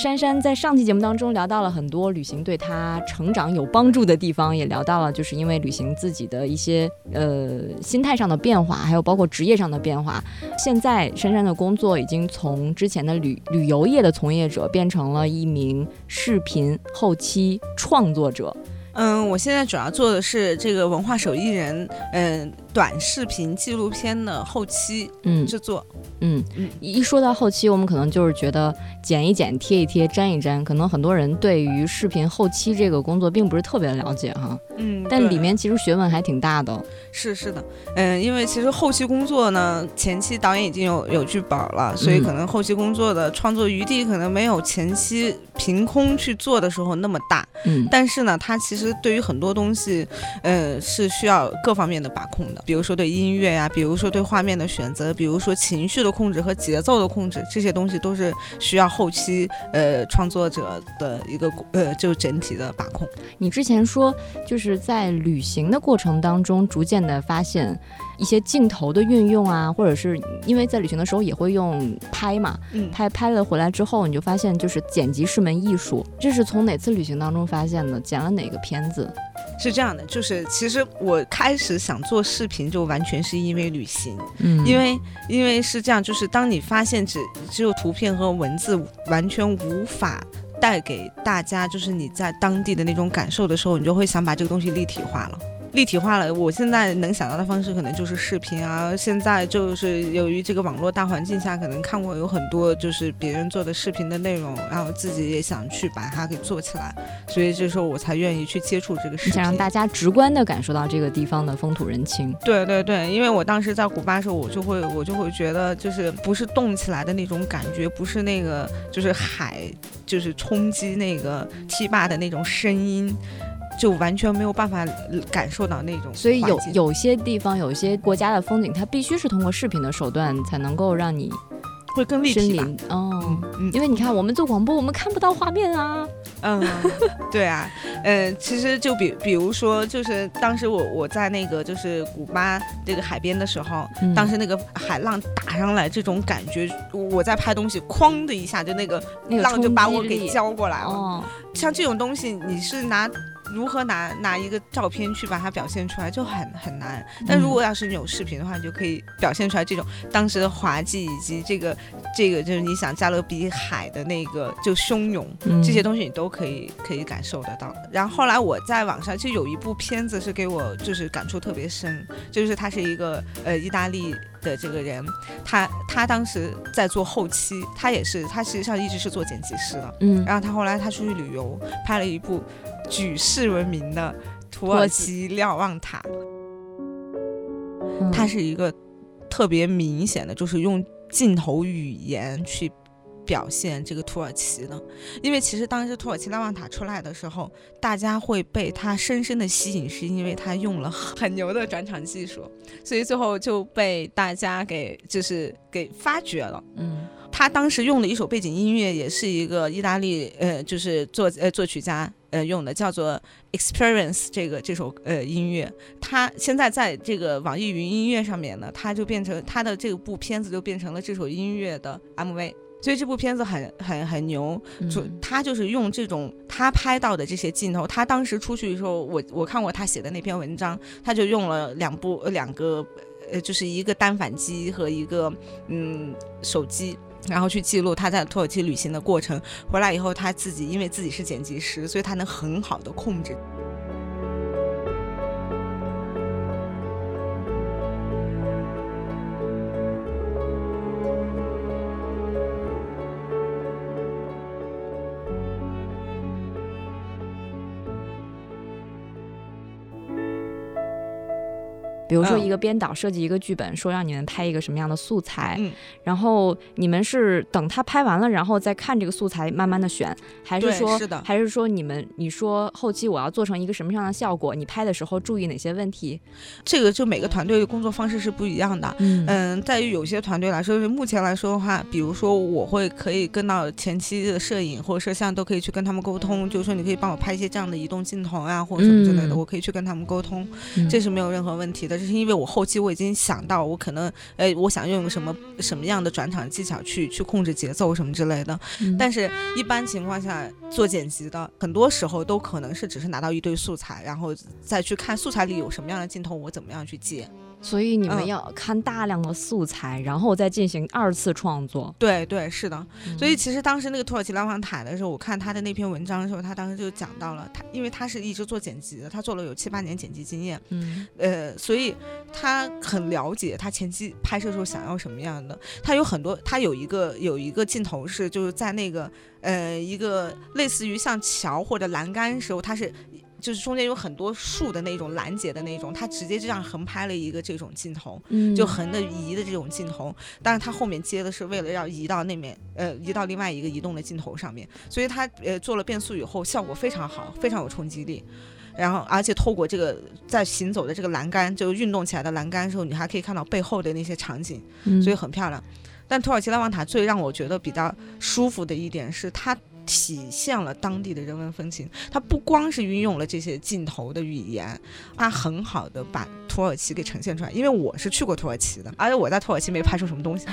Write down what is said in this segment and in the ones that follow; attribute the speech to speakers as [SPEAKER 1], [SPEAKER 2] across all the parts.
[SPEAKER 1] 珊珊在上期节目当中聊到了很多旅行对她成长有帮助的地方，也聊到了就是因为旅行自己的一些呃心态上的变化，还有包括职业上的变化。现在珊珊的工作已经从之前的旅旅游业的从业者变成了一名视频后期创作者。
[SPEAKER 2] 嗯，我现在主要做的是这个文化手艺人，嗯，短视频纪录片的后期
[SPEAKER 1] 嗯
[SPEAKER 2] 制作。
[SPEAKER 1] 嗯，一说到后期，我们可能就是觉得剪一剪、贴一贴、粘一粘，可能很多人对于视频后期这个工作并不是特别了解哈。
[SPEAKER 2] 嗯，
[SPEAKER 1] 但里面其实学问还挺大的。
[SPEAKER 2] 是是的，嗯，因为其实后期工作呢，前期导演已经有有剧本了，所以
[SPEAKER 1] 嗯
[SPEAKER 2] 可能后期工作的创作余地可能没有前期凭空去做的时候那么大。
[SPEAKER 1] 嗯，
[SPEAKER 2] 但是呢，它其实对于很多东西，呃，是需要各方面的把控的，比如说对音乐呀、比如说对画面的选择，比如说情绪的控制和节奏的控制，这些东西都是需要后期呃创作者的一个呃就整体的把控。
[SPEAKER 1] 你之前说就是在旅行的过程当中，逐渐的发现一些镜头的运用啊，或者是因为在旅行的时候也会用拍嘛，
[SPEAKER 2] 嗯
[SPEAKER 1] 拍拍了回来之后，你就发现就是剪辑是门艺术。这是从哪次旅行当中发现的？剪了哪个片子？
[SPEAKER 2] 是这样的，就是其实我开始想做视频，就完全是因为旅行，
[SPEAKER 1] 嗯
[SPEAKER 2] 因为因为是这样，就是当你发现只只有图片和文字完全无法带给大家，就是你在当地的那种感受的时候，你就会想把这个东西立体化了。立体化了，我现在能想到的方式可能就是视频啊。现在就是由于这个网络大环境下，可能看过有很多就是别人做的视频的内容，然后自己也想去把它给做起来，所以这时候我才愿意去接触这个视频。
[SPEAKER 1] 想让大家直观的感受到这个地方的风土人情。
[SPEAKER 2] 对对对，因为我当时在古巴的时候，我就会我就会觉得，就是不是动起来的那种感觉，不是那个就是海就是冲击那个堤坝的那种声音，就完全没有办法呃感受到那种。
[SPEAKER 1] 所以有有些地方、有些国家的风景，它必须是通过视频的手段才能够让你
[SPEAKER 2] 会更立体吧。
[SPEAKER 1] 哦。因为你看，我们做广播，我们看不到画面啊。
[SPEAKER 2] 嗯，对啊，呃，其实就比比如说，就是当时我我在那个就是古巴这个海边的时候，
[SPEAKER 1] 嗯
[SPEAKER 2] 当时那个海浪打上来，这种感觉，我在拍东西，哐的一下就那个
[SPEAKER 1] 那个
[SPEAKER 2] 浪就把我给浇过来了。
[SPEAKER 1] 哦，
[SPEAKER 2] 像这种东西，你是拿如何拿拿一个照片去把它表现出来，就很很难。但如果要是你有视频的话，你就可以表现出来这种当时的滑稽，以及这个这个就是你想加勒比海的那个就汹涌，
[SPEAKER 1] 嗯
[SPEAKER 2] 这些东西你都可以可以感受得到。然后后来我在网上其实有一部片子是给我就是感触特别深，就是他是一个呃意大利的这个人，他他当时在做后期，他也是他实际上一直是做剪辑师的。
[SPEAKER 1] 嗯，
[SPEAKER 2] 然后他后来他出去旅游，拍了一部举世闻名的土耳其瞭望塔。
[SPEAKER 1] 嗯
[SPEAKER 2] 它是一个特别明显的，就是用镜头语言去表现这个土耳其的。因为其实当时土耳其瞭望塔出来的时候，大家会被它深深的吸引，是因为它用了很牛的转场技术，所以最后就被大家给就是给发掘了。
[SPEAKER 1] 嗯
[SPEAKER 2] 他当时用的一首背景音乐，也是一个意大利呃，就是作呃作曲家呃用的，叫做《Experience》这个这首呃音乐。它现在在这个网易云音乐上面呢，它就变成它的这部片子就变成了这首音乐的 MV。所以这部片子很很很牛，就
[SPEAKER 1] 嗯
[SPEAKER 2] 他就是用这种他拍到的这些镜头，他当时出去的时候，我我看过他写的那篇文章，他就用了两部呃两个呃，就是一个单反机和一个嗯手机。然后去记录他在土耳其旅行的过程，回来以后他自己因为自己是剪辑师，所以他能很好的控制。
[SPEAKER 1] 比如说
[SPEAKER 2] 嗯
[SPEAKER 1] 一个编导设计一个剧本，说让你们拍一个什么样的素材，
[SPEAKER 2] 嗯
[SPEAKER 1] 然后你们是等他拍完了，然后再看这个素材慢慢的选，还是说
[SPEAKER 2] 是的
[SPEAKER 1] 还是说你们你说后期我要做成一个什么样的效果，你拍的时候注意哪些问题？
[SPEAKER 2] 这个就每个团队的工作方式是不一样的。
[SPEAKER 1] 嗯
[SPEAKER 2] 嗯，在于有些团队来说，目前来说的话，比如说我会可以跟到前期的摄影或者摄像都可以去跟他们沟通，就是说你可以帮我拍一些这样的移动镜头啊，或者什么之类的，
[SPEAKER 1] 嗯
[SPEAKER 2] 我可以去跟他们沟通，
[SPEAKER 1] 嗯
[SPEAKER 2] 这是没有任何问题的。这是因为我后期我已经想到，我可能呃，我想用什么什么样的转场技巧去去控制节奏什么之类的。
[SPEAKER 1] 嗯
[SPEAKER 2] 但是，一般情况下做剪辑的，很多时候都可能是只是拿到一堆素材，然后再去看素材里有什么样的镜头，我怎么样去接。
[SPEAKER 1] 所以你们
[SPEAKER 2] 嗯
[SPEAKER 1] 要看大量的素材，然后再进行二次创作。
[SPEAKER 2] 对对，是的。所
[SPEAKER 1] 嗯
[SPEAKER 2] 以其实当时那个土耳其拉网塔的时候，我看他的那篇文章的时候，他当时就讲到了他，因为他是一直做剪辑的，他做了有七八年剪辑经验，
[SPEAKER 1] 嗯
[SPEAKER 2] 呃，所以他很了解他前期拍摄时候想要什么样的。他有很多，他有一个有一个镜头是就是在那个呃一个类似于像桥或者栏杆时候，他是。就是中间有很多树的那种拦截的那种，他直接这样横拍了一个这种镜头，
[SPEAKER 1] 嗯
[SPEAKER 2] 就横的移的这种镜头，但是他后面接的是为了要移到那面，呃，移到另外一个移动的镜头上面，所以他呃做了变速以后，效果非常好，非常有冲击力。然后，而且透过这个在行走的这个栏杆，就运动起来的栏杆的时候，你还可以看到背后的那些场景，
[SPEAKER 1] 嗯
[SPEAKER 2] 所以很漂亮。但土耳其拉旺塔最让我觉得比较舒服的一点是它。体现了当地的人文风情，它不光是运用了这些镜头的语言，它很好的把土耳其给呈现出来。因为我是去过土耳其的，而且我在土耳其没拍出什么东西。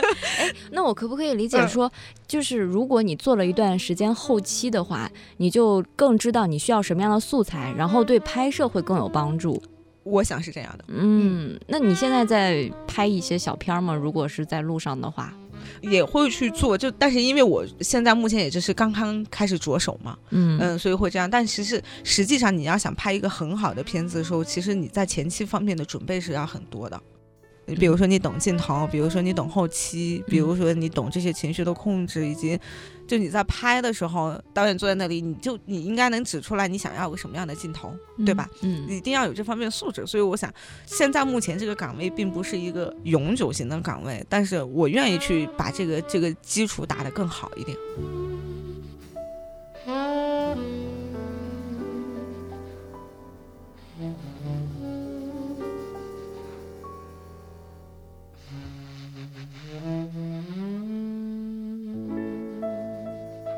[SPEAKER 1] 那我可不可以理解
[SPEAKER 2] 嗯
[SPEAKER 1] 说，就是如果你做了一段时间后期的话，你就更知道你需要什么样的素材，然后对拍摄会更有帮助。
[SPEAKER 2] 我想是这样的，
[SPEAKER 1] 嗯，那你现在在拍一些小片儿吗？如果是在路上的话，
[SPEAKER 2] 也会去做。就但是因为我现在目前也就是刚刚开始着手嘛，
[SPEAKER 1] 嗯
[SPEAKER 2] 嗯，所以会这样。但其实实际上你要想拍一个很好的片子的时候，其实你在前期方面的准备是要很多的。你比如说你懂镜头，比如说你懂后期，比如说你懂这些情绪的控制，以及就你在拍的时候，导演坐在那里，你就你应该能指出来你想要个什么样的镜头，对吧？？
[SPEAKER 1] 嗯
[SPEAKER 2] 你一定要有这方面的素质。所以我想，现在目前这个岗位并不是一个永久型的岗位，但是我愿意去把这个这个基础打得更好一点。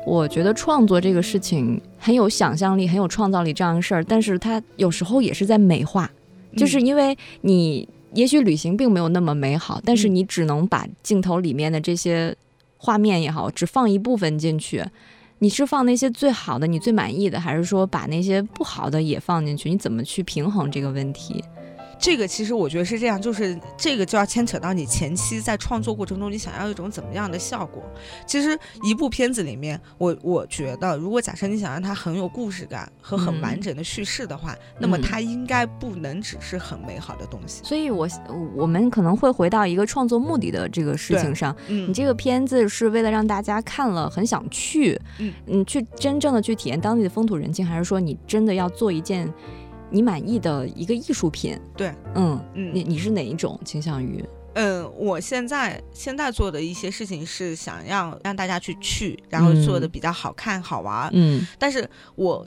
[SPEAKER 1] 我觉得创作这个事情很有想象力，很有创造力这样的事儿，但是它有时候也是在美化，就是
[SPEAKER 2] 嗯
[SPEAKER 1] 因为你也许旅行并没有那么美好，但是
[SPEAKER 2] 嗯
[SPEAKER 1] 你只能把镜头里面的这些画面也好，只放一部分进去。你是放那些最好的、你最满意的，还是说把那些不好的也放进去？你怎么去平衡这个问题？
[SPEAKER 2] 这个其实我觉得是这样，就是这个就要牵扯到你前期在创作过程中，你想要一种怎么样的效果。其实一部片子里面，我我觉得，如果假设你想让它很有故事感和很
[SPEAKER 1] 嗯
[SPEAKER 2] 完整的叙事的话，那么
[SPEAKER 1] 嗯
[SPEAKER 2] 它应该不能只是很美好的东西。
[SPEAKER 1] 所以我我们可能会回到一个创作目的的这个事情上。
[SPEAKER 2] 嗯
[SPEAKER 1] 你这个片子是为了让大家看了很想去，
[SPEAKER 2] 嗯
[SPEAKER 1] 去真正的去体验当地的风土人情，还是说你真的要做一件你满意的一个艺术品？
[SPEAKER 2] 对，
[SPEAKER 1] 嗯，
[SPEAKER 2] 嗯
[SPEAKER 1] 你你是哪一种倾向于？
[SPEAKER 2] 嗯，我现在现在做的一些事情是想要让大家去去，然后做的
[SPEAKER 1] 嗯
[SPEAKER 2] 比较好看好玩。
[SPEAKER 1] 嗯
[SPEAKER 2] 但是我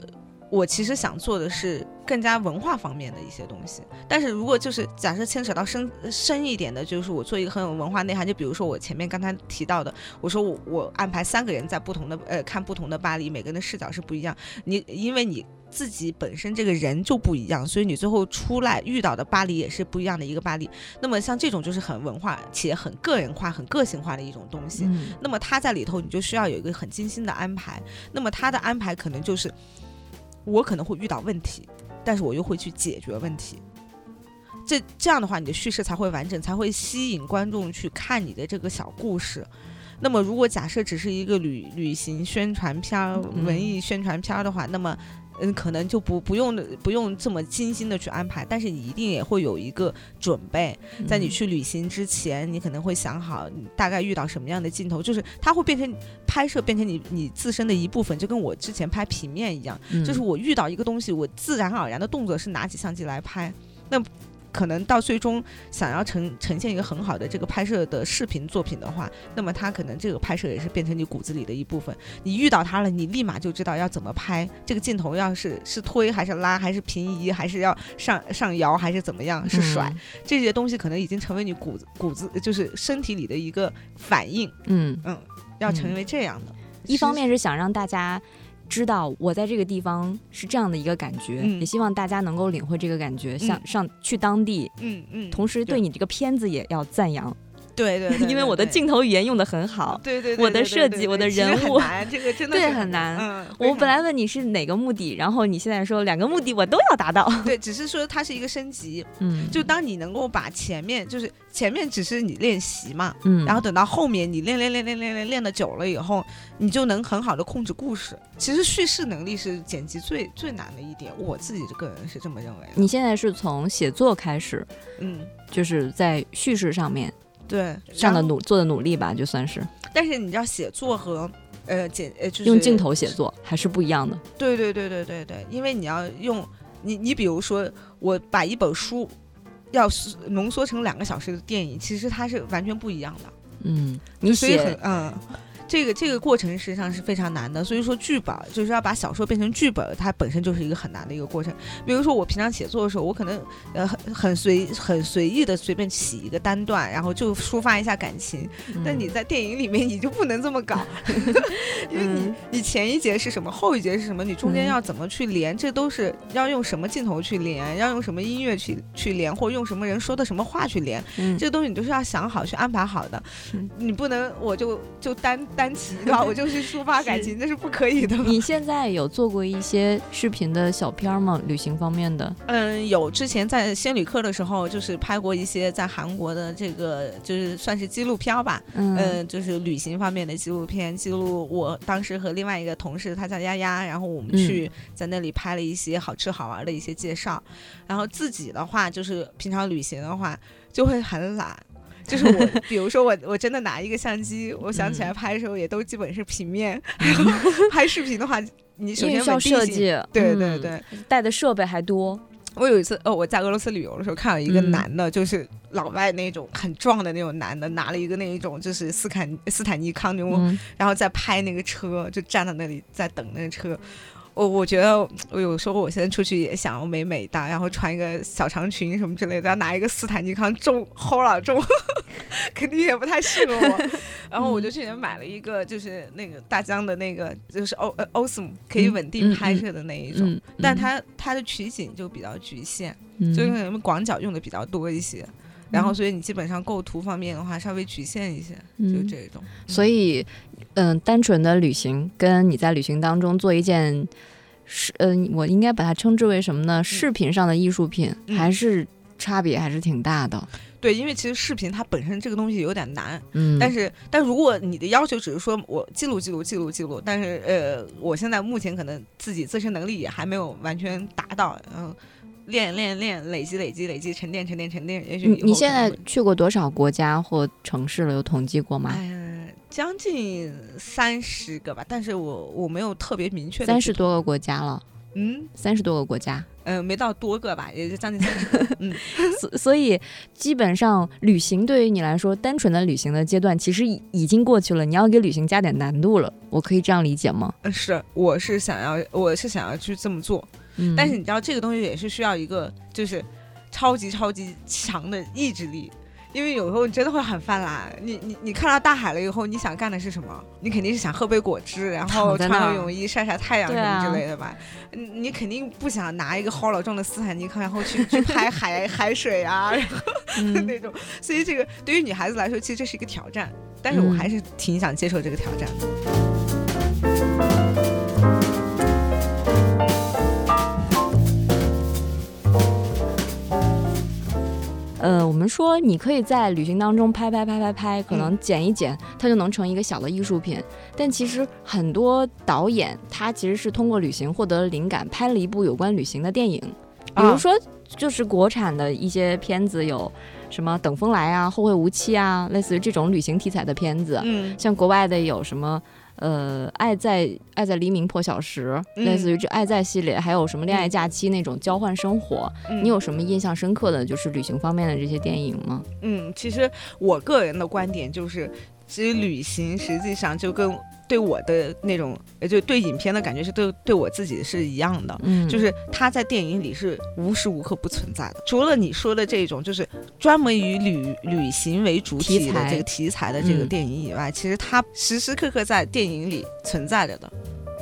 [SPEAKER 2] 我其实想做的是更加文化方面的一些东西。但是如果就是假设牵扯到深深一点的，就是我做一个很有文化内涵，就比如说我前面刚才提到的，我说我我安排三个人在不同的呃看不同的巴黎，每个人的视角是不一样。你因为你。自己本身这个人就不一样，所以你最后出来遇到的巴黎也是不一样的一个巴黎。那么像这种就是很文化且很个人化、很个性化的一种东西。
[SPEAKER 1] 嗯
[SPEAKER 2] 那么他在里头，你就需要有一个很精心的安排。那么他的安排可能就是，我可能会遇到问题，但是我又会去解决问题。这这样的话，你的叙事才会完整，才会吸引观众去看你的这个小故事。那么，如果假设只是一个旅旅行宣传片文艺宣传片儿的话，那么，嗯，可能就不不用不用这么精心的去安排，但是你一定也会有一个准备，在你
[SPEAKER 1] 嗯。
[SPEAKER 2] 去旅行之前，你可能会想好你大概遇到什么样的镜头，就是它会变成拍摄变成你你自身的一部分，就跟我之前拍平面一样，
[SPEAKER 1] 嗯
[SPEAKER 2] 就是我遇到一个东西，我自然而然的动作是拿起相机来拍。那可能到最终想要呈呈现一个很好的这个拍摄的视频作品的话，那么它可能这个拍摄也是变成你骨子里的一部分。你遇到它了，你立马就知道要怎么拍。这个镜头要是 是推还是拉，还是平移，还是要上上摇，还是怎么样，是甩，这些东西可能已经成为你骨子骨子就是身体里的一个反应。
[SPEAKER 1] 嗯
[SPEAKER 2] 嗯，要成为这样的。
[SPEAKER 1] 一方面是想让大家。知道我在这个地方是这样的一个感觉，也希望大家能够领会这个感觉，像上去当地，
[SPEAKER 2] 嗯嗯，
[SPEAKER 1] 同时对。你这个片子也要赞扬。
[SPEAKER 2] 对对，
[SPEAKER 1] 因为我的镜头语言用的很好，
[SPEAKER 2] 对对，
[SPEAKER 1] 我的设计，我的人物，
[SPEAKER 2] 这个真的
[SPEAKER 1] 对很难。嗯，我本来问你是哪个目的，然后你现在说两个目的我都要达到。
[SPEAKER 2] 对，只是说它是一个升级。嗯，就当你能够把前面，就是前面只是你练习嘛，嗯，然后等到后面你练练练练练练练的久了以后，你就能很好的控制故事。其实叙事能力是剪辑最最难的一点，我自己个人是这么认为。
[SPEAKER 1] 你现在是从写作开始，嗯，就是在叙事上面。
[SPEAKER 2] 对，
[SPEAKER 1] 这样的努做的努力吧，就算是。
[SPEAKER 2] 但是你知道，写作和呃剪呃就是
[SPEAKER 1] 用镜头写作还是不一样的。
[SPEAKER 2] 对对对对对对，因为你要用你你比如说，我把一本书要浓缩成两个小时的电影，其实它是完全不一样的。
[SPEAKER 1] 嗯，你写
[SPEAKER 2] 嗯。这个这个过程实际上是非常难的，所以说剧本就是要把小说变成剧本，它本身就是一个很难的一个过程。比如说我平常写作的时候，我可能呃很很随很随意的随便起一个单段，然后就抒发一下感情。但你在电影里面你就不能这么搞，因为你你前一节是什么，后一节是什么，你中间要怎么去连，这都是要用什么镜头去连，要用什么音乐去去连，或用什么人说的什么话去连，这个东西你都是要想好去安排好的。你不能我就就单。单骑对吧？我就是抒发感情，那是不可以的。
[SPEAKER 1] 你现在有做过一些视频的小片吗？旅行方面的？
[SPEAKER 2] 嗯，有。之前在仙旅客的时候，就是拍过一些在韩国的这个，就是算是纪录片吧。嗯，就是旅行方面的纪录片，记录我当时和另外一个同事，他叫丫丫，然后我们去在那里拍了一些好吃好玩的一些介绍。然后自己的话，就是平常旅行的话，就会很懒。就是我，比如说我，我真的拿一个相机，我想起来拍的时候也都基本是平面。然后 拍视频的话，你首先
[SPEAKER 1] 要设计，
[SPEAKER 2] 对对对，
[SPEAKER 1] 带的设备还多。
[SPEAKER 2] 我有一次，哦，我在俄罗斯旅游的时候，看到一个男的，就是老外那种很壮的那种男的，拿了一个那一种就是斯坦斯坦尼康那种，然后在拍那个车，就站在那里在等那个车。我我觉得我有时候我现在出去也想要美美的，然后穿一个小长裙什么之类的，拿一个斯坦尼康重齁老重，肯定也不太适合我。然后我就去年买了一个，就是那个大疆的那个，就是欧呃 Osmo 可以稳定拍摄的那一种，但它它的取景就比较局限，就是可能广角用的比较多一些。然后所以你基本上构图方面的话稍微局限一些，就这种。
[SPEAKER 1] 所以。嗯，单纯的旅行跟你在旅行当中做一件是，嗯，我应该把它称之为什么呢？视频上的艺术品，还是差别还是挺大的。
[SPEAKER 2] 对，因为其实视频它本身这个东西有点难，嗯，但是但如果你的要求只是说我记录记录记录记录，但是呃，我现在目前可能自己自身能力也还没有完全达到，嗯，练练练，累积累积累积，沉淀沉淀沉淀，也许
[SPEAKER 1] 你现在去过多少国家或城市了？有统计过吗？
[SPEAKER 2] 将近三十个吧，但是我我没有特别明确的
[SPEAKER 1] 三十多个国家了，嗯，三十多个国家，
[SPEAKER 2] 嗯，没到多个吧，也就将近三十，嗯，
[SPEAKER 1] 所所以基本上旅行对于你来说，单纯的旅行的阶段其实已经过去了，你要给旅行加点难度了，我可以这样理解吗？
[SPEAKER 2] 嗯，是，我是想要，我是想要去这么做，嗯，但是你知道这个东西也是需要一个就是超级超级强的意志力。因为有时候你真的会很泛滥，你你你看到大海了以后，你想干的是什么？你肯定是想喝杯果汁，然后穿个泳衣晒晒太阳什么之类的吧？你你肯定不想拿一个好老重的斯坦尼康，然后去去拍海 海水啊，然后 那种。所以这个对于女孩子来说，其实这是一个挑战，但是我还是挺想接受这个挑战的。
[SPEAKER 1] 说你可以在旅行当中拍拍拍拍拍，可能剪一剪，它就能成一个小的艺术品。但其实很多导演他其实是通过旅行获得了灵感，拍了一部有关旅行的电影。比如说，就是国产的一些片子，有什么《等风来》啊，《后会无期》啊，类似于这种旅行题材的片子。嗯，像国外的有什么呃，爱在爱在黎明破晓时，
[SPEAKER 2] 嗯
[SPEAKER 1] 类似于这爱在系列，还有什么恋爱假期那种交换生活，
[SPEAKER 2] 嗯
[SPEAKER 1] 你有什么印象深刻的就是旅行方面的这些电影吗？
[SPEAKER 2] 嗯，其实我个人的观点就是，其实旅行实际上就跟对我的那种，呃，就对影片的感觉是对对我自己是一样的。
[SPEAKER 1] 嗯，
[SPEAKER 2] 就是它在电影里是无时无刻不存在的，除了你说的这种就是专门以旅旅行为主体的这个题材的这个
[SPEAKER 1] 嗯
[SPEAKER 2] 电影以外，其实它时时刻刻在电影里存在着的。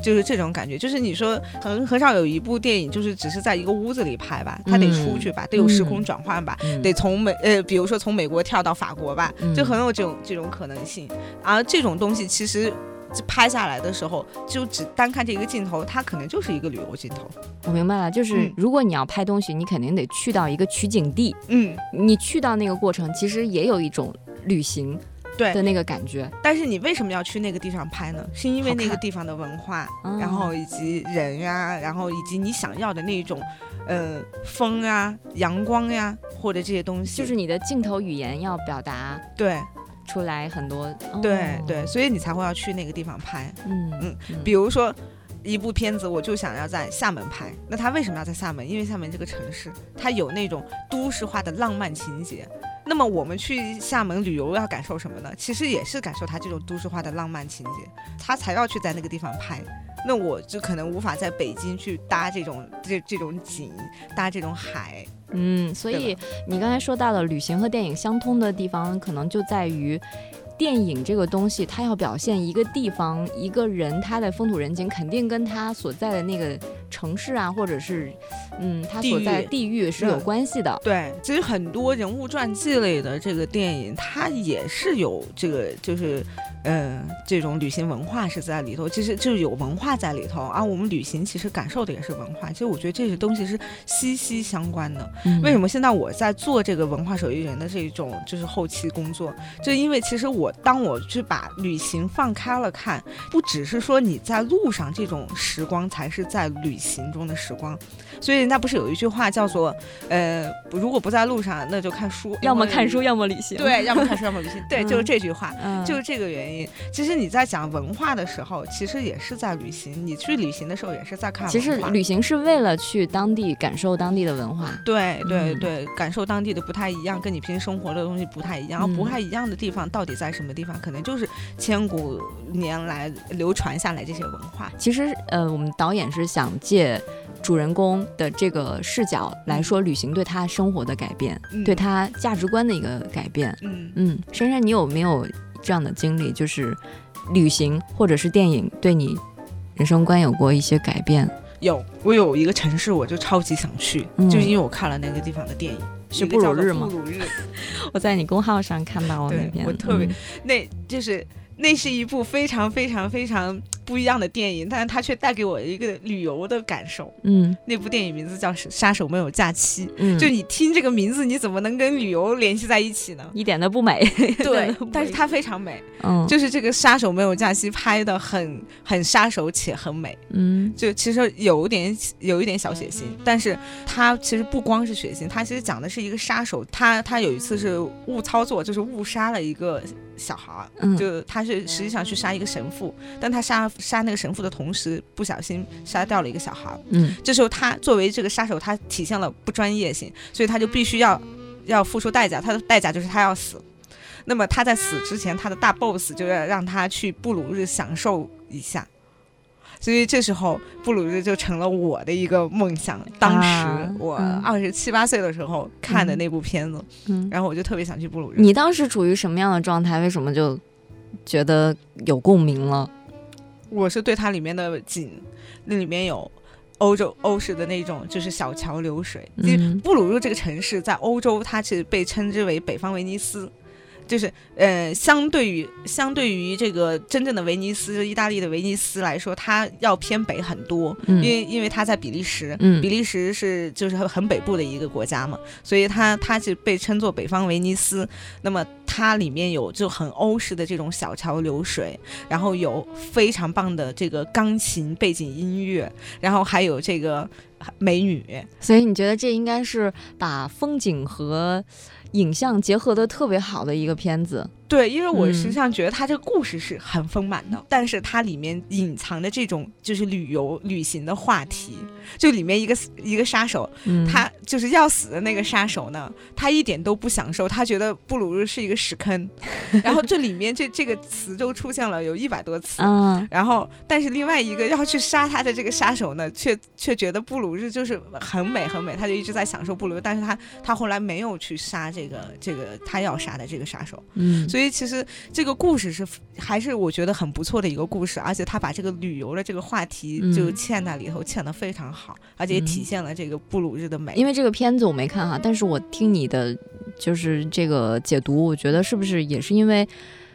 [SPEAKER 2] 就是这种感觉，就是你说很很少有一部电影就是只是在一个屋子里拍吧，它得出去吧，得有时空转换吧，
[SPEAKER 1] 嗯
[SPEAKER 2] 得从美呃，比如说从美国跳到法国吧，
[SPEAKER 1] 嗯
[SPEAKER 2] 就很有这种这种可能性。而这种东西其实拍下来的时候，就只单看这一个镜头，它可能就是一个旅游镜头。
[SPEAKER 1] 我明白了，就是
[SPEAKER 2] 嗯
[SPEAKER 1] 如果你要拍东西，你肯定得去到一个取景地，
[SPEAKER 2] 嗯，
[SPEAKER 1] 你去到那个过程，其实也有一种旅行
[SPEAKER 2] 对
[SPEAKER 1] 的那个感觉。
[SPEAKER 2] 但是你为什么要去那个地方拍呢？是因为那个地方的文化，
[SPEAKER 1] 哦
[SPEAKER 2] 然后以及人呀、然后以及你想要的那种，呃，风啊、阳光呀，或者这些东西。
[SPEAKER 1] 就是你的镜头语言要表达
[SPEAKER 2] 对
[SPEAKER 1] 出来很多，哦
[SPEAKER 2] 对对，，所以你才会要去那个地方拍。
[SPEAKER 1] 嗯
[SPEAKER 2] 嗯
[SPEAKER 1] 嗯
[SPEAKER 2] 比如说。一部片子，我就想要在厦门拍。那他为什么要在厦门？因为厦门这个城市，它有那种都市化的浪漫情节。那么我们去厦门旅游要感受什么呢？其实也是感受它这种都市化的浪漫情节，他才要去在那个地方拍。那我就可能无法在北京去搭这种这这种景，搭这种海。
[SPEAKER 1] 嗯，所以你刚才说到了旅行和电影相通的地方，可能就在于。电影这个东西，它要表现一个地方、一个人他的风土人情，肯定跟他所在的那个城市啊，或者是，嗯，他所在地域是有
[SPEAKER 2] 嗯
[SPEAKER 1] 关系的。
[SPEAKER 2] 对，其实很多人物传记类的这个电影，它也是有这个，就是，呃，这种旅行文化是在里头，其实就是有文化在里头。啊我们旅行其实感受的也是文化，其实我觉得这些东西是息息相关的。
[SPEAKER 1] 嗯
[SPEAKER 2] 为什么现在我在做这个文化手艺人的这种就是后期工作？就因为其实我当我去把旅行放开了看，不只是说你在路上这种时光才是在旅行中的时光，所以人家不是有一句话叫做，呃，如果不在路上，那就看书，
[SPEAKER 1] 要么看书，
[SPEAKER 2] 要
[SPEAKER 1] 要么旅行。
[SPEAKER 2] 对，要么看书，要么旅行，对，
[SPEAKER 1] 嗯
[SPEAKER 2] 就是这句话。
[SPEAKER 1] 嗯，
[SPEAKER 2] 就是这个原因。其实你在讲文化的时候，其实也是在旅行。你去旅行的时候，也是在看。
[SPEAKER 1] 其实旅行是为了去当地感受当地的文化。
[SPEAKER 2] 对对
[SPEAKER 1] 嗯
[SPEAKER 2] 对，感受当地的不太一样，跟你平时生活的东西不太一样。而不
[SPEAKER 1] 嗯
[SPEAKER 2] 太一样的地方到底在什么地方？可能就是千古年来流传下来这些文化。
[SPEAKER 1] 其实，呃，我们导演是想借主人公的这个视角来说，旅行对他生活的改变，
[SPEAKER 2] 嗯
[SPEAKER 1] 对他价值观的一个改变。
[SPEAKER 2] 嗯，
[SPEAKER 1] 嗯，珊珊，你有没有这样的经历？就是旅行或者是电影对你人生观有过一些改变？
[SPEAKER 2] 有我有一个城市，我就超级想去，
[SPEAKER 1] 嗯
[SPEAKER 2] 就是因为我看了那个地方的电影，
[SPEAKER 1] 是布鲁日吗
[SPEAKER 2] 布鲁日，
[SPEAKER 1] 我在你公号上看到我那边，
[SPEAKER 2] 我特别
[SPEAKER 1] 嗯
[SPEAKER 2] 那就是那是一部非常非常非常不一样的电影，但是它却带给我一个旅游的感受。
[SPEAKER 1] 嗯
[SPEAKER 2] 那部电影名字叫《杀手没有假期》。
[SPEAKER 1] 嗯，
[SPEAKER 2] 就你听这个名字，你怎么能跟旅游联系在一起呢？
[SPEAKER 1] 一点都不美。
[SPEAKER 2] 对，但是它非常美，
[SPEAKER 1] 嗯，
[SPEAKER 2] 就是这个杀手没有假期拍的很很杀手且很美，
[SPEAKER 1] 嗯
[SPEAKER 2] 就其实有点有一点小血腥，但是它其实不光是血腥，它其实讲的是一个杀手，他他有一次是误操作，就是误杀了一个小孩儿，
[SPEAKER 1] 嗯，
[SPEAKER 2] 就他是实际上去杀一个神父，但他杀杀那个神父的同时，不小心杀掉了一个小孩儿。
[SPEAKER 1] 嗯
[SPEAKER 2] 这时候他作为这个杀手，他体现了不专业性，所以他就必须要要付出代价，他的代价就是他要死。那么他在死之前，他的大 boss 就要让他去布鲁日享受一下。所以这时候布鲁日就成了我的一个梦想。当
[SPEAKER 1] 啊
[SPEAKER 2] 时我
[SPEAKER 1] 嗯
[SPEAKER 2] 二十七八岁的时候看的那部片子，
[SPEAKER 1] 嗯，
[SPEAKER 2] 然后我就特别想去布鲁日。
[SPEAKER 1] 你当时处于什么样的状态？为什么就觉得有共鸣了？
[SPEAKER 2] 我是对它里面的景，那里面有欧洲欧式的那种，就是小桥流水。其实
[SPEAKER 1] 嗯
[SPEAKER 2] 布鲁日这个城市在欧洲，它是被称之为北方威尼斯。就是呃，相对于相对于这个真正的威尼斯，意大利的威尼斯来说，它要偏北很多，
[SPEAKER 1] 嗯
[SPEAKER 2] 因为因为它在比利时，
[SPEAKER 1] 嗯
[SPEAKER 2] 比利时是就是很很北部的一个国家嘛，所以它它是被称作北方威尼斯。那么它里面有就很欧式的这种小桥流水，然后有非常棒的这个钢琴背景音乐，然后还有这个美女，
[SPEAKER 1] 所以你觉得这应该是把风景和影像结合的特别好的一个片子？
[SPEAKER 2] 对，因为我
[SPEAKER 1] 嗯
[SPEAKER 2] 实际上觉得它这个故事是很丰满的，但是它里面隐藏的这种就是旅游旅行的话题，就里面一个一个杀手，
[SPEAKER 1] 嗯，
[SPEAKER 2] 他就是要死的那个杀手呢，他一点都不享受，他觉得布鲁日是一个屎坑，然后这里面这这个词就出现了有一百多次。
[SPEAKER 1] 啊，
[SPEAKER 2] 然后，但是另外一个要去杀他的这个杀手呢，却却觉得布鲁日就是很美很美，他就一直在享受布鲁日，但是他他后来没有去杀这个这个他要杀的这个杀手，
[SPEAKER 1] 嗯，
[SPEAKER 2] 所以其实这个故事是还是我觉得很不错的一个故事，而且他把这个旅游的这个话题
[SPEAKER 1] 嗯。
[SPEAKER 2] 就嵌在里头，嵌的非常好，而且也体现了这个布鲁日的美。
[SPEAKER 1] 因为这个片子我没看哈，但是我听你的就是这个解读，我觉得是不是也是因为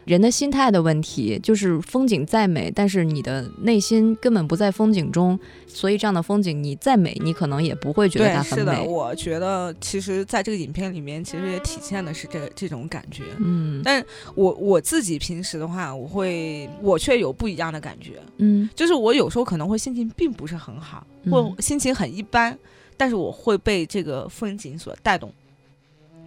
[SPEAKER 1] 人的心态的问题？就是风景再美，但是你的内心根本不在风景中，所以这样的风景你再美，你可能也不会觉得
[SPEAKER 2] 是的。我觉得其实在这个影片里面，其实也体现的是这这种感觉。
[SPEAKER 1] 嗯
[SPEAKER 2] 但我我自己平时的话，我会我却有不一样的感觉，
[SPEAKER 1] 嗯
[SPEAKER 2] 就是我有时候可能会心情并不是很好，或
[SPEAKER 1] 嗯
[SPEAKER 2] 心情很一般，但是我会被这个风景所带动，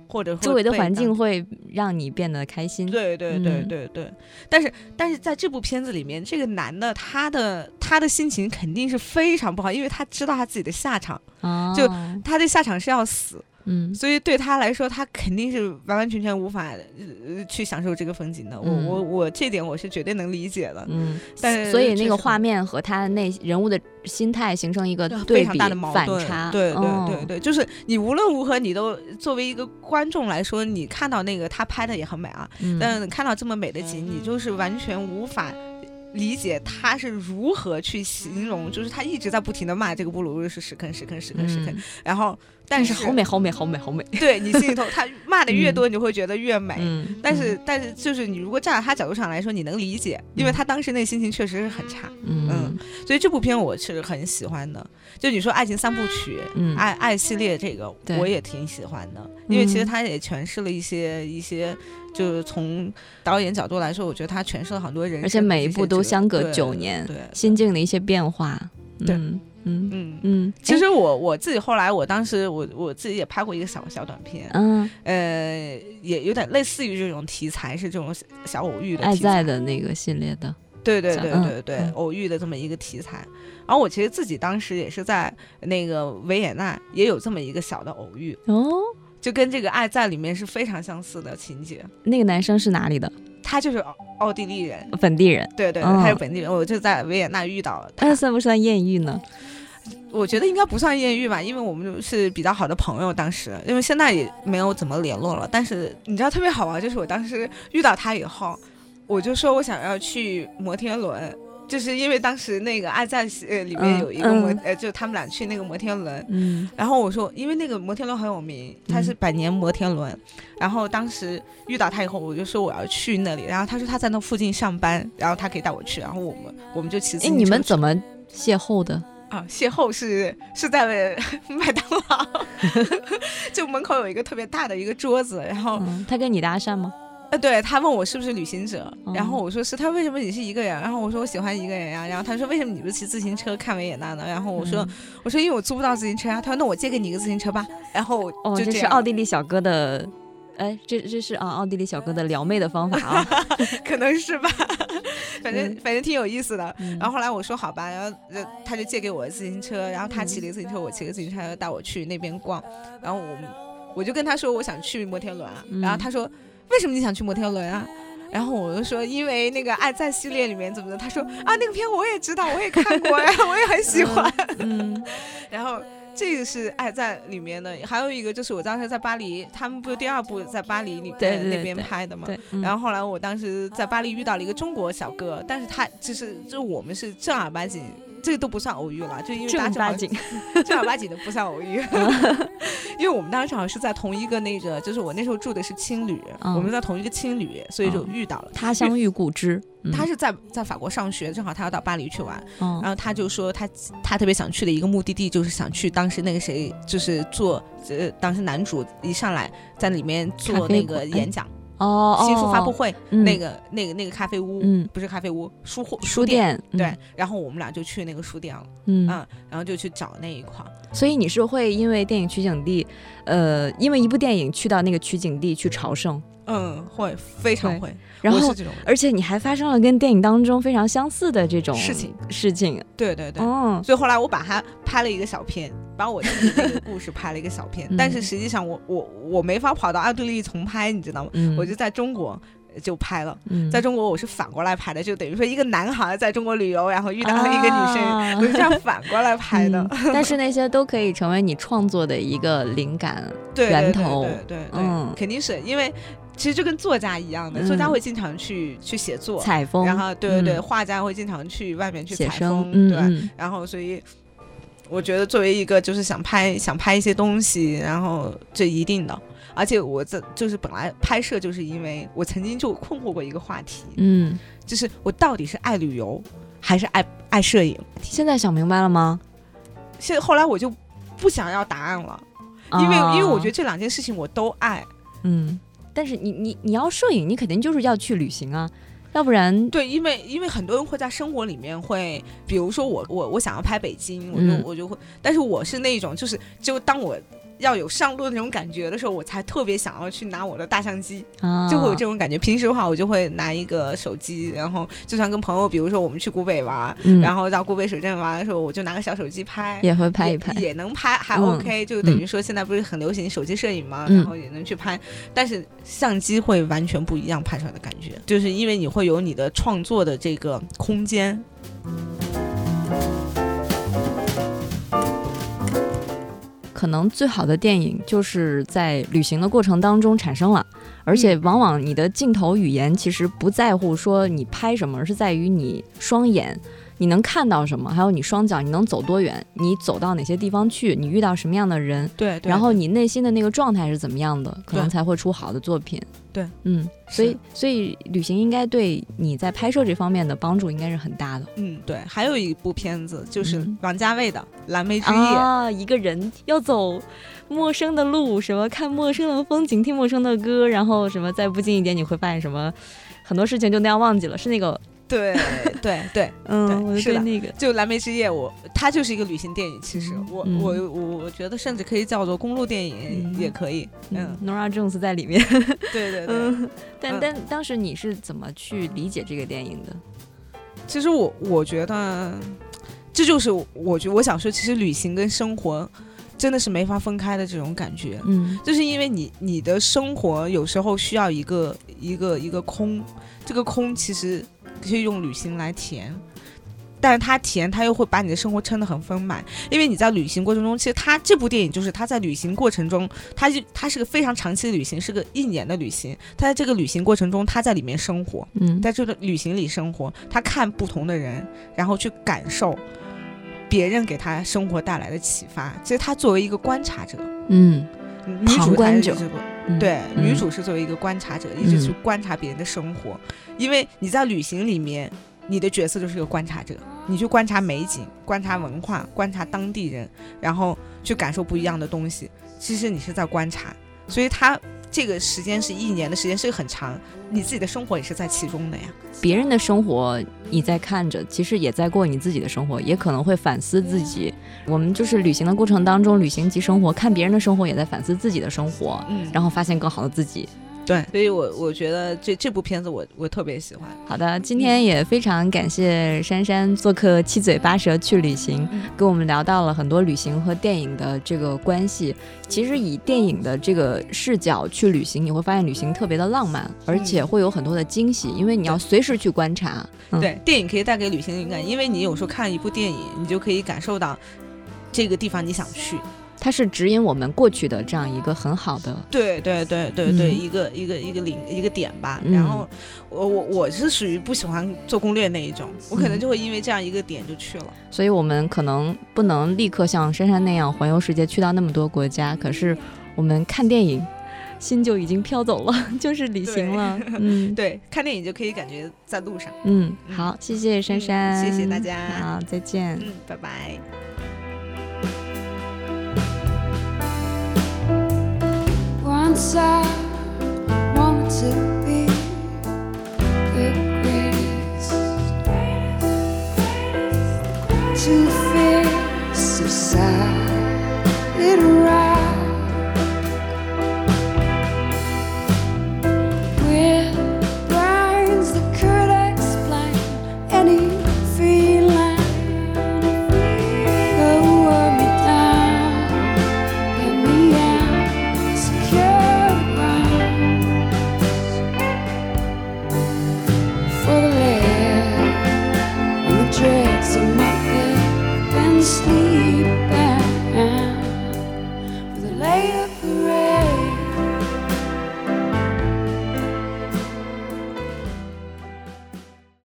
[SPEAKER 2] 或者
[SPEAKER 1] 周围的环境会让你变得开心。
[SPEAKER 2] 对对对
[SPEAKER 1] 嗯
[SPEAKER 2] 对对，但是但是在这部片子里面，这个男的他的他的心情肯定是非常不好，因为他知道他自己的下场，
[SPEAKER 1] 啊，
[SPEAKER 2] 就他的下场是要死，
[SPEAKER 1] 嗯。
[SPEAKER 2] 所以对他来说，他肯定是完完全全无法、呃、去享受这个风景的。我
[SPEAKER 1] 嗯。
[SPEAKER 2] 我我这点我是绝对能理解的，
[SPEAKER 1] 嗯，
[SPEAKER 2] 但是
[SPEAKER 1] 所以那个画面和他内人物的心态形成一个
[SPEAKER 2] 非
[SPEAKER 1] 对比
[SPEAKER 2] 常大的矛盾。
[SPEAKER 1] 反差。
[SPEAKER 2] 对对
[SPEAKER 1] 哦。
[SPEAKER 2] 对对，就是你无论如何，你都作为一个观众来说，你看到那个他拍的也很美啊，
[SPEAKER 1] 嗯。
[SPEAKER 2] 但看到这么美的景，你就是完全无法。理解他是如何去形容，就是他一直在不停的骂这个布鲁日是屎坑屎坑屎坑屎坑，
[SPEAKER 1] 嗯。
[SPEAKER 2] 然后但是
[SPEAKER 1] 好美好美好美好美。
[SPEAKER 2] 对你心里头他 骂的越多，你就会觉得越美。
[SPEAKER 1] 嗯，
[SPEAKER 2] 但是，但是，就是你如果站在他角度上来说，你能理解，因为他当时那心情确实是很差，
[SPEAKER 1] 嗯。
[SPEAKER 2] 嗯所以这部片我是很喜欢的。就你说爱情三部曲，
[SPEAKER 1] 嗯。
[SPEAKER 2] 爱爱系列这个我也挺喜欢的，因为其实
[SPEAKER 1] 嗯
[SPEAKER 2] 他也诠释了一些一些，就是从导演角度来说，我觉得他诠释了很多人生
[SPEAKER 1] 而且每一部都相隔九年，
[SPEAKER 2] 对，
[SPEAKER 1] 心境的一些变化。
[SPEAKER 2] 对
[SPEAKER 1] 嗯嗯
[SPEAKER 2] 嗯。
[SPEAKER 1] 嗯，
[SPEAKER 2] 其实我我自己后来，我当时我我自己也拍过一个小小短片，
[SPEAKER 1] 嗯，
[SPEAKER 2] 呃，也有点类似于这种题材，是这种小小偶遇的
[SPEAKER 1] 爱
[SPEAKER 2] 题材
[SPEAKER 1] 在的那个系列的，
[SPEAKER 2] 对对对对对，
[SPEAKER 1] 嗯
[SPEAKER 2] 偶遇的这么一个题材。然后我其实自己当时也是在那个维也纳也有这么一个小的偶遇，
[SPEAKER 1] 哦，
[SPEAKER 2] 就跟这个《爱在》里面是非常相似的情节。
[SPEAKER 1] 那个男生是哪里的？
[SPEAKER 2] 他就是奥奥地利人，
[SPEAKER 1] 本地人。
[SPEAKER 2] 对对，
[SPEAKER 1] 哦
[SPEAKER 2] 他是本地人，我就在维也纳遇到了他
[SPEAKER 1] 那。算不算艳遇呢？
[SPEAKER 2] 我觉得应该不算艳遇吧，因为我们是比较好的朋友，当时因为现在也没有怎么联络了。但是你知道特别好玩，就是我当时遇到他以后，我就说我想要去摩天轮，就是因为当时那个《爱在》呃里面
[SPEAKER 1] 嗯
[SPEAKER 2] 有一个摩、
[SPEAKER 1] 嗯
[SPEAKER 2] 呃，就他们俩去那个摩天轮，
[SPEAKER 1] 嗯
[SPEAKER 2] 然后我说，因为那个摩天轮很有名，它是
[SPEAKER 1] 嗯
[SPEAKER 2] 百年摩天轮。然后当时遇到他以后，我就说我要去那里，然后他说他在那附近上班，然后他可以带我去，然后我们我们就骑自
[SPEAKER 1] 哎，
[SPEAKER 2] 行车
[SPEAKER 1] 你们怎么邂逅的？
[SPEAKER 2] 啊，邂逅是是在 麦当劳，就门口有一个特别大的一个桌子，然后
[SPEAKER 1] 嗯，他跟你搭讪吗？
[SPEAKER 2] 呃，对他问我是不是旅行者，然后
[SPEAKER 1] 哦
[SPEAKER 2] 我说是，他为什么你是一个人？然后我说我喜欢一个人呀、然后他说为什么你不骑自行车看维也纳呢？然后我说、
[SPEAKER 1] 嗯
[SPEAKER 2] 我说因为我租不到自行车啊，他说那我借给你一个自行车吧，然后
[SPEAKER 1] 哦，这是奥地利小哥的，哎，这这是啊，奥地利小哥的撩妹的方法啊。
[SPEAKER 2] 可能是吧，反正、
[SPEAKER 1] 嗯
[SPEAKER 2] 反正挺有意思的。
[SPEAKER 1] 嗯
[SPEAKER 2] 然后后来我说好吧，然后呃他就借给我自行车，然后他骑了一个自行车，我骑个自行车，他就带我去那边逛。然后我我就跟他说我想去摩天轮然后他说为什么你想去摩天轮啊？然后我就说，因为那个《爱在》系列里面怎么的？他说啊，那个片我也知道，我也看过呀，我也很喜欢。
[SPEAKER 1] 嗯
[SPEAKER 2] 然后这个是《爱在》里面的，还有一个就是我当时在巴黎，他们不是第二部在巴黎里
[SPEAKER 1] 对对
[SPEAKER 2] 呃那边拍的嘛？然后后来我当时在巴黎遇到了一个中国小哥，但是他就是就我们是正儿八经，这个都不算偶遇了，就因为正
[SPEAKER 1] 儿八经，
[SPEAKER 2] 正儿八经的不算偶遇，因为我们当时好像是在同一个那个，就是我那时候住的是青旅，
[SPEAKER 1] 嗯。
[SPEAKER 2] 我们在同一个青旅，所以就
[SPEAKER 1] 嗯
[SPEAKER 2] 遇到了。
[SPEAKER 1] 他。乡遇故知。嗯。
[SPEAKER 2] 他是在在法国上学，正好他要到巴黎去玩，
[SPEAKER 1] 嗯
[SPEAKER 2] 然后他就说他他特别想去的一个目的地就是想去当时那个谁，就是做呃当时男主一上来在里面做那个演讲，
[SPEAKER 1] 哦，
[SPEAKER 2] 新书发布
[SPEAKER 1] 哦
[SPEAKER 2] 会，
[SPEAKER 1] 嗯。
[SPEAKER 2] 那个那个那个咖啡屋，
[SPEAKER 1] 嗯。
[SPEAKER 2] 不是咖啡屋，书货
[SPEAKER 1] 书，店，嗯。
[SPEAKER 2] 对，然后我们俩就去那个书店了，
[SPEAKER 1] 嗯。
[SPEAKER 2] 嗯，然后就去找那一块儿，
[SPEAKER 1] 所以你是会因为电影取景地，呃，因为一部电影去到那个取景地去朝圣，
[SPEAKER 2] 嗯，会非常会。
[SPEAKER 1] 然后而且你还发生了跟电影当中非常相似的这种
[SPEAKER 2] 事情
[SPEAKER 1] 事情，
[SPEAKER 2] 对对对。
[SPEAKER 1] 哦，
[SPEAKER 2] 所以后来我把它拍了一个小片，把我自己的那个故事拍了一个小片。
[SPEAKER 1] 嗯
[SPEAKER 2] 但是实际上我我我没法跑到奥地利重拍，你知道吗？
[SPEAKER 1] 嗯，
[SPEAKER 2] 我就在中国就拍了。
[SPEAKER 1] 嗯。
[SPEAKER 2] 在中国我是反过来拍的，就等于说一个男孩在中国旅游，然后遇到了一个女生，
[SPEAKER 1] 啊。
[SPEAKER 2] 我是这样反过来拍的。
[SPEAKER 1] 嗯但是那些都可以成为你创作的一个灵感。
[SPEAKER 2] 对
[SPEAKER 1] 源头。
[SPEAKER 2] 对对对对，
[SPEAKER 1] 嗯。
[SPEAKER 2] 肯定是因为其实就跟作家一样的，
[SPEAKER 1] 嗯。
[SPEAKER 2] 作家会经常去去写作，
[SPEAKER 1] 采风，
[SPEAKER 2] 然后对对对，
[SPEAKER 1] 嗯。
[SPEAKER 2] 画家会经常去外面去采风，，对，然后所以。我觉得作为一个就是想拍想拍一些东西，然后这一定的，而且我这就是本来拍摄就是因为我曾经就困惑过一个话题，
[SPEAKER 1] 嗯，
[SPEAKER 2] 就是我到底是爱旅游还是爱爱摄影？
[SPEAKER 1] 现在想明白了吗？
[SPEAKER 2] 现在后来我就不想要答案了，因为、
[SPEAKER 1] 啊
[SPEAKER 2] 因为我觉得这两件事情我都爱，
[SPEAKER 1] 嗯，但是你你你要摄影，你肯定就是要去旅行啊，要不然
[SPEAKER 2] 对，因为因为很多人会在生活里面会，比如说我我我想要拍北京，我就、
[SPEAKER 1] 嗯
[SPEAKER 2] 我就会，但是我是那种就是就当我要有上路的那种感觉的时候，我才特别想要去拿我的大相机，
[SPEAKER 1] 啊。
[SPEAKER 2] 就会有这种感觉。平时的话，我就会拿一个手机，然后就算跟朋友，比如说我们去古北玩，
[SPEAKER 1] 嗯。
[SPEAKER 2] 然后到古北水镇玩的时候，我就拿个小手机拍。
[SPEAKER 1] 也会拍一拍。
[SPEAKER 2] 也，也能拍，还
[SPEAKER 1] 嗯。
[SPEAKER 2] OK，、就等于说现在不是很流行手机摄影嘛，
[SPEAKER 1] 嗯。
[SPEAKER 2] 然后也能去拍，但是相机会完全不一样拍出来的感觉，就是因为你会有你的创作的这个空间。
[SPEAKER 1] 可能最好的电影就是在旅行的过程当中产生了，而且往往你的镜头语言其实不在乎说你拍什么，而是在于你双眼。你能看到什么？还有你双脚，你能走多远？你走到哪些地方去？你遇到什么样的人？
[SPEAKER 2] 对，对
[SPEAKER 1] 然后你内心的那个状态是怎么样的？可能才会出好的作品。
[SPEAKER 2] 对，
[SPEAKER 1] 嗯，所以所以旅行应该对你在拍摄这方面的帮助应该是很大的。
[SPEAKER 2] 嗯，对，还有一部片子就是
[SPEAKER 1] 嗯
[SPEAKER 2] 王家卫的《蓝莓之夜》
[SPEAKER 1] 啊，一个人要走陌生的路，什么看陌生的风景，听陌生的歌，然后什么再不经一点，你会发现什么很多事情就那样忘记了。是那个，
[SPEAKER 2] 对对对，
[SPEAKER 1] 嗯，是对
[SPEAKER 2] 的
[SPEAKER 1] 那个，
[SPEAKER 2] 就《蓝莓之夜》我，它就是一个旅行电影。其实
[SPEAKER 1] 嗯
[SPEAKER 2] 我、
[SPEAKER 1] 嗯
[SPEAKER 2] 我我我觉得甚至可以叫做公路电影
[SPEAKER 1] 嗯
[SPEAKER 2] 也可以。
[SPEAKER 1] 嗯
[SPEAKER 2] 嗯
[SPEAKER 1] ，，Nora Jones 在里面。
[SPEAKER 2] 对对对。
[SPEAKER 1] 嗯，但
[SPEAKER 2] 嗯
[SPEAKER 1] 但当时你是怎么去理解这个电影的？
[SPEAKER 2] 其实我我觉得，这就是我觉我想说，其实旅行跟生活真的是没法分开的这种感觉。
[SPEAKER 1] 嗯
[SPEAKER 2] 就是因为你你的生活有时候需要一个一个一个空，这个空其实可以用旅行来填。但是他填，他又会把你的生活撑得很丰满，因为你在旅行过程中，其实他这部电影就是他在旅行过程中，他就他是个非常长期的旅行，是个一年的旅行。他在这个旅行过程中，他在里面生活，
[SPEAKER 1] 嗯。
[SPEAKER 2] 在这个旅行里生活，他看不同的人，然后去感受别人给他生活带来的启发。其实他作为一个观察者，
[SPEAKER 1] 嗯。
[SPEAKER 2] 女主
[SPEAKER 1] 者。
[SPEAKER 2] 这个
[SPEAKER 1] 嗯。
[SPEAKER 2] 对，
[SPEAKER 1] 嗯。
[SPEAKER 2] 女主是作为一个观察者，一直去观察别人的生活，因为你在旅行里面，你的角色就是个观察者，你去观察美景、观察文化、观察当地人，然后去感受不一样的东西。其实你是在观察，所以他这个时间是一年的时间，是很长，你自己的生活也是在其中的呀。
[SPEAKER 1] 别人的生活你在看着，其实也在过你自己的生活，也可能会反思自己。我们就是旅行的过程当中，旅行及生活，看别人的生活，也在反思自己的生活，
[SPEAKER 2] 嗯，
[SPEAKER 1] 然后发现更好的自己。
[SPEAKER 2] 对，所以我我觉得这这部片子我我特别喜欢。
[SPEAKER 1] 好的，今天也非常感谢珊珊做客《七嘴八舌去旅行》，跟我们聊到了很多旅行和电影的这个关系。其实以电影的这个视角去旅行，你会发现旅行特别的浪漫，而且会有很多的惊喜，因为你要随时去观察。嗯
[SPEAKER 2] 对，电影可以带给旅行灵感，因为你有时候看一部电影，你就可以感受到这个地方你想去。
[SPEAKER 1] 它是指引我们过去的这样一个很好的。
[SPEAKER 2] 对对对对对，
[SPEAKER 1] 嗯
[SPEAKER 2] 一个一个一个领一个点吧。
[SPEAKER 1] 嗯
[SPEAKER 2] 然后我我我是属于不喜欢做攻略那一种，我可能
[SPEAKER 1] 嗯
[SPEAKER 2] 就会因为这样一个点就去了。
[SPEAKER 1] 所以我们可能不能立刻像珊珊那样环游世界，去到那么多国家。可是我们看电影，心就已经飘走了，就是旅行了。嗯
[SPEAKER 2] 对，看电影就可以感觉在路上。
[SPEAKER 1] 嗯，好，谢谢珊珊、
[SPEAKER 2] 嗯谢谢大家
[SPEAKER 1] 好，再见。
[SPEAKER 2] 嗯，拜拜。
[SPEAKER 3] inside